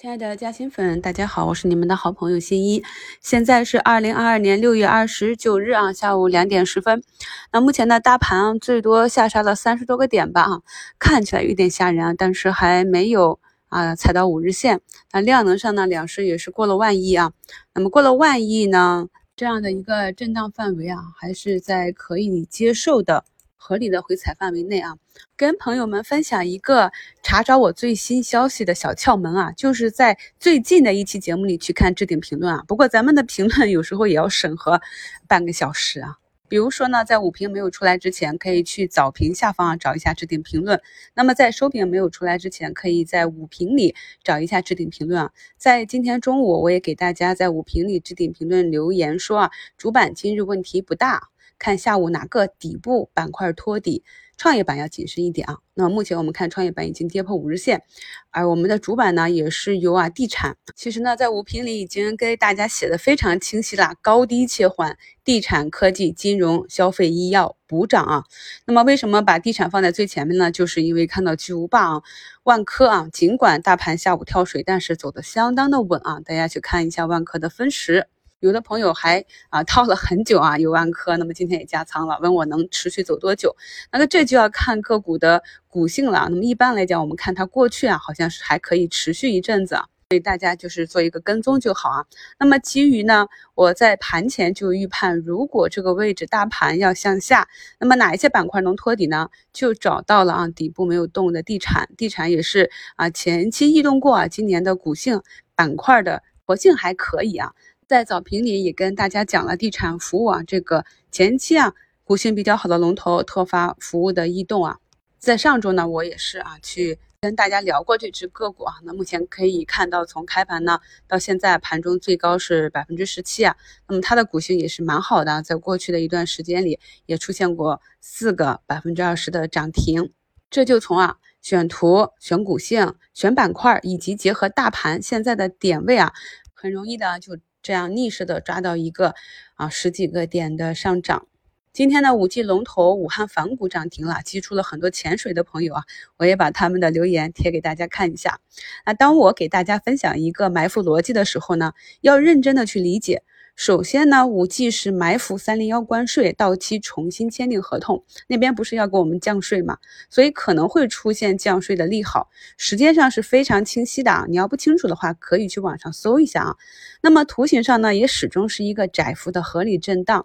亲爱的嘉兴粉，大家好，我是你们的好朋友新一。现在是二零二二年六月二十九日啊，下午两点十分。那目前呢，大盘最多下杀了三十多个点吧，啊，看起来有点吓人啊，但是还没有啊踩到五日线。那量能上呢，两市也是过了万亿啊。那么过了万亿呢，这样的一个震荡范围啊，还是在可以接受的。合理的回踩范围内啊，跟朋友们分享一个查找我最新消息的小窍门啊，就是在最近的一期节目里去看置顶评论啊。不过咱们的评论有时候也要审核半个小时啊。比如说呢，在五评没有出来之前，可以去早评下方啊找一下置顶评论。那么在收评没有出来之前，可以在五评里找一下置顶评论啊。在今天中午，我也给大家在五评里置顶评论留言说啊，主板今日问题不大。看下午哪个底部板块托底，创业板要谨慎一点啊。那目前我们看创业板已经跌破五日线，而我们的主板呢也是由啊地产。其实呢，在五评里已经给大家写的非常清晰了，高低切换，地产、科技、金融、消费、医药补涨啊。那么为什么把地产放在最前面呢？就是因为看到巨无霸啊，万科啊，尽管大盘下午跳水，但是走的相当的稳啊。大家去看一下万科的分时。有的朋友还啊套了很久啊，有万科，那么今天也加仓了，问我能持续走多久？那么这就要看个股的股性了。那么一般来讲，我们看它过去啊，好像是还可以持续一阵子，所以大家就是做一个跟踪就好啊。那么其余呢，我在盘前就预判，如果这个位置大盘要向下，那么哪一些板块能托底呢？就找到了啊，底部没有动的地产，地产也是啊前期异动过啊，今年的股性板块的活性还可以啊。在早评里也跟大家讲了地产服务啊，这个前期啊股性比较好的龙头特发服务的异动啊，在上周呢我也是啊去跟大家聊过这只个股啊，那目前可以看到从开盘呢到现在盘中最高是百分之十七啊，那么它的股性也是蛮好的，在过去的一段时间里也出现过四个百分之二十的涨停，这就从啊选图、选股性、选板块以及结合大盘现在的点位啊，很容易的就。这样逆势的抓到一个啊十几个点的上涨。今天呢，五 G 龙头武汉凡谷涨停了，激出了很多潜水的朋友啊，我也把他们的留言贴给大家看一下。那当我给大家分享一个埋伏逻辑的时候呢，要认真的去理解。首先呢，五 G 是埋伏三零幺关税到期重新签订合同，那边不是要给我们降税嘛？所以可能会出现降税的利好，时间上是非常清晰的啊。你要不清楚的话，可以去网上搜一下啊。那么图形上呢，也始终是一个窄幅的合理震荡，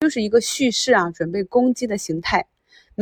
就是一个蓄势啊，准备攻击的形态。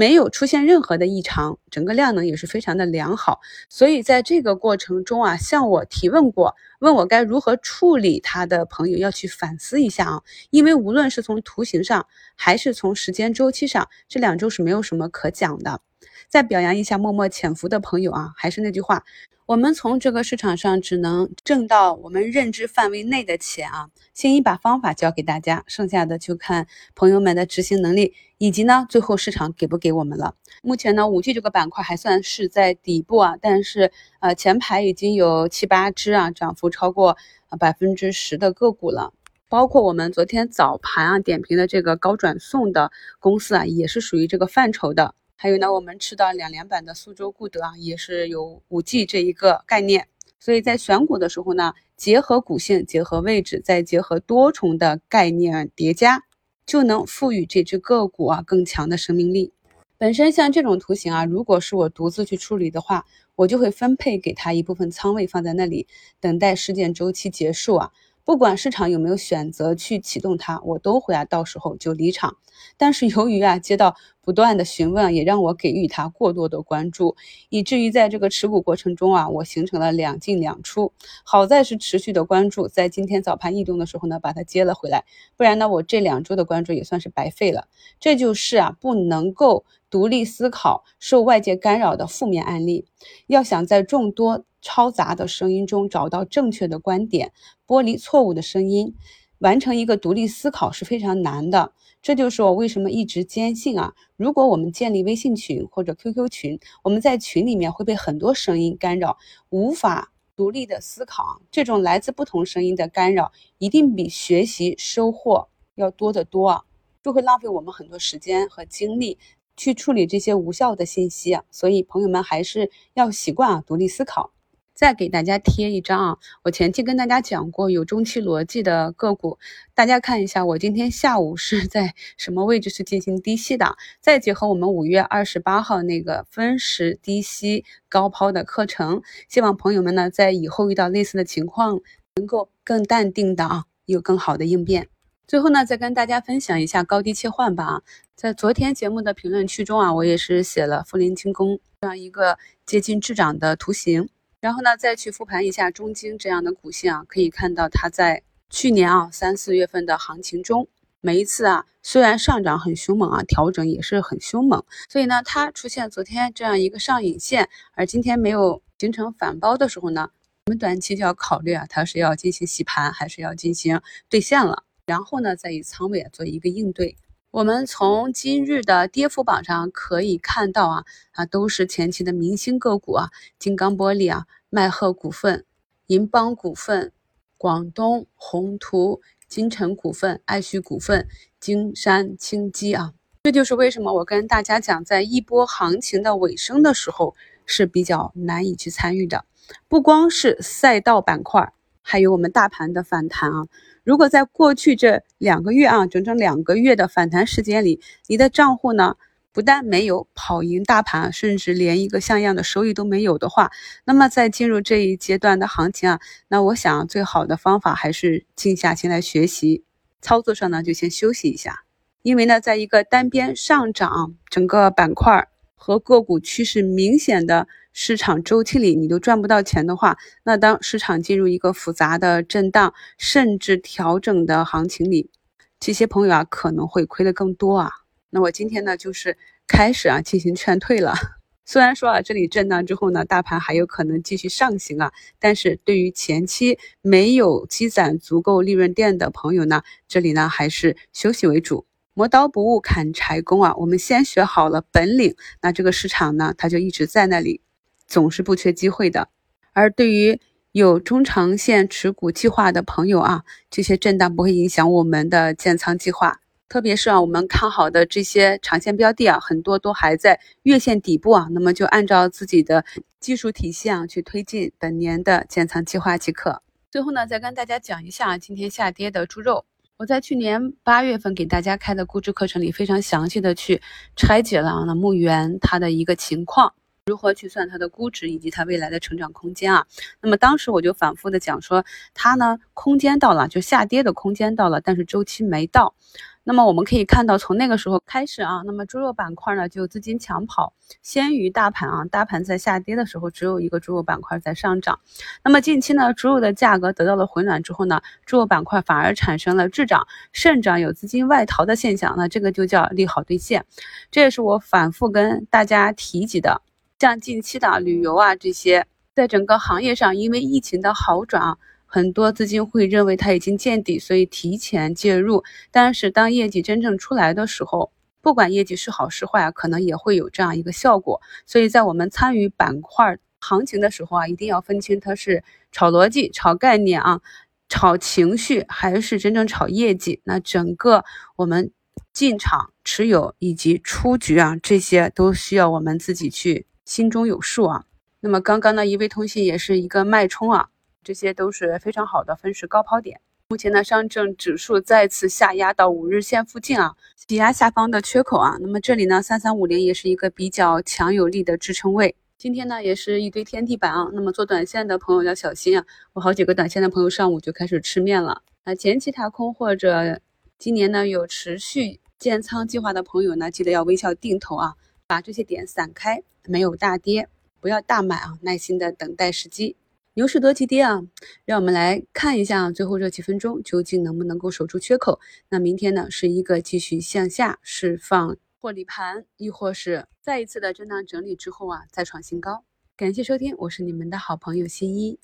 没有出现任何的异常，整个量能也是非常的良好，所以在这个过程中啊，向我提问过，问我该如何处理它的朋友要去反思一下啊，因为无论是从图形上还是从时间周期上，这两周是没有什么可讲的。再表扬一下默默潜伏的朋友啊，还是那句话。我们从这个市场上只能挣到我们认知范围内的钱啊！先一把方法教给大家，剩下的就看朋友们的执行能力，以及呢最后市场给不给我们了。目前呢，五 G 这个板块还算是在底部啊，但是呃前排已经有七八只啊涨幅超过百分之十的个股了，包括我们昨天早盘啊点评的这个高转送的公司啊，也是属于这个范畴的。还有呢，我们吃到两连板的苏州固德啊，也是有五 G 这一个概念，所以在选股的时候呢，结合股性，结合位置，再结合多重的概念叠加，就能赋予这只个股啊更强的生命力。本身像这种图形啊，如果是我独自去处理的话，我就会分配给他一部分仓位放在那里，等待事件周期结束啊。不管市场有没有选择去启动它，我都会啊，到时候就离场。但是由于啊，接到不断的询问，也让我给予他过多的关注，以至于在这个持股过程中啊，我形成了两进两出。好在是持续的关注，在今天早盘异动的时候呢，把它接了回来，不然呢，我这两周的关注也算是白费了。这就是啊，不能够独立思考、受外界干扰的负面案例。要想在众多嘈杂的声音中找到正确的观点，剥离错误的声音，完成一个独立思考是非常难的。这就是我为什么一直坚信啊，如果我们建立微信群或者 QQ 群，我们在群里面会被很多声音干扰，无法独立的思考。这种来自不同声音的干扰，一定比学习收获要多得多啊，就会浪费我们很多时间和精力去处理这些无效的信息啊。所以朋友们还是要习惯啊，独立思考。再给大家贴一张啊，我前期跟大家讲过有中期逻辑的个股，大家看一下我今天下午是在什么位置是进行低吸的，再结合我们五月二十八号那个分时低吸高抛的课程，希望朋友们呢在以后遇到类似的情况，能够更淡定的啊，有更好的应变。最后呢，再跟大家分享一下高低切换吧，在昨天节目的评论区中啊，我也是写了富临轻工这样一个接近滞涨的图形，然后呢，再去复盘一下中金这样的股性啊，可以看到它在去年啊三四月份的行情中，每一次啊虽然上涨很凶猛啊，调整也是很凶猛，所以呢，它出现昨天这样一个上影线，而今天没有形成反包的时候呢，我们短期就要考虑啊，它是要进行洗盘，还是要进行兑现了。然后呢，再以仓位做一个应对。我们从今日的跌幅榜上可以看到啊啊，都是前期的明星个股啊，金刚玻璃啊、迈赫股份、银邦股份、广东宏图、金城股份、爱旭股份、金山清基啊。这就是为什么我跟大家讲，在一波行情的尾声的时候是比较难以去参与的。不光是赛道板块，还有我们大盘的反弹啊。如果在过去这两个月啊，整整两个月的反弹时间里，你的账户呢不但没有跑赢大盘，甚至连一个像样的收益都没有的话，那么在进入这一阶段的行情啊，那我想最好的方法还是静下心来学习，操作上呢就先休息一下，因为呢，在一个单边上涨，整个板块和个股趋势明显的。市场周期里你都赚不到钱的话，那当市场进入一个复杂的震荡甚至调整的行情里，这些朋友啊可能会亏的更多啊。那我今天呢就是开始啊进行劝退了。虽然说啊这里震荡之后呢，大盘还有可能继续上行啊，但是对于前期没有积攒足够利润垫的朋友呢，这里呢还是休息为主，磨刀不误砍柴工啊。我们先学好了本领，那这个市场呢它就一直在那里。总是不缺机会的，而对于有中长线持股计划的朋友啊，这些震荡不会影响我们的建仓计划。特别是啊，我们看好的这些长线标的啊，很多都还在月线底部啊，那么就按照自己的技术体系啊去推进本年的建仓计划即可。最后呢，再跟大家讲一下今天下跌的猪肉。我在去年八月份给大家开的估值课程里，非常详细的去拆解了那牧原它的一个情况。如何去算它的估值以及它未来的成长空间啊？那么当时我就反复的讲说，它呢空间到了，就下跌的空间到了，但是周期没到。那么我们可以看到，从那个时候开始啊，那么猪肉板块呢就资金抢跑，先于大盘啊。大盘在下跌的时候，只有一个猪肉板块在上涨。那么近期呢，猪肉的价格得到了回暖之后呢，猪肉板块反而产生了滞涨、甚涨，有资金外逃的现象。那这个就叫利好兑现。这也是我反复跟大家提及的。像近期的旅游啊这些，在整个行业上，因为疫情的好转啊，很多资金会认为它已经见底，所以提前介入。但是当业绩真正出来的时候，不管业绩是好是坏啊，可能也会有这样一个效果。所以在我们参与板块行情的时候啊，一定要分清它是炒逻辑、炒概念啊、炒情绪，还是真正炒业绩。那整个我们进场持有以及出局啊，这些都需要我们自己去。心中有数啊，那么刚刚呢，一位通信也是一个脉冲啊，这些都是非常好的分时高抛点。目前呢，上证指数再次下压到五日线附近啊，挤压下方的缺口啊。那么这里呢，三三五零也是一个比较强有力的支撑位。今天呢，也是一堆天地板啊。那么做短线的朋友要小心啊，我好几个短线的朋友上午就开始吃面了啊。前期踏空或者今年呢有持续建仓计划的朋友呢，记得要微笑定投啊，把这些点散开。没有大跌，不要大买啊，耐心的等待时机。牛市多极跌啊，让我们来看一下最后这几分钟究竟能不能够守住缺口。那明天呢，是一个继续向下释放获利盘，亦或是再一次的震荡整理之后啊，再创新高。感谢收听，我是你们的好朋友新一。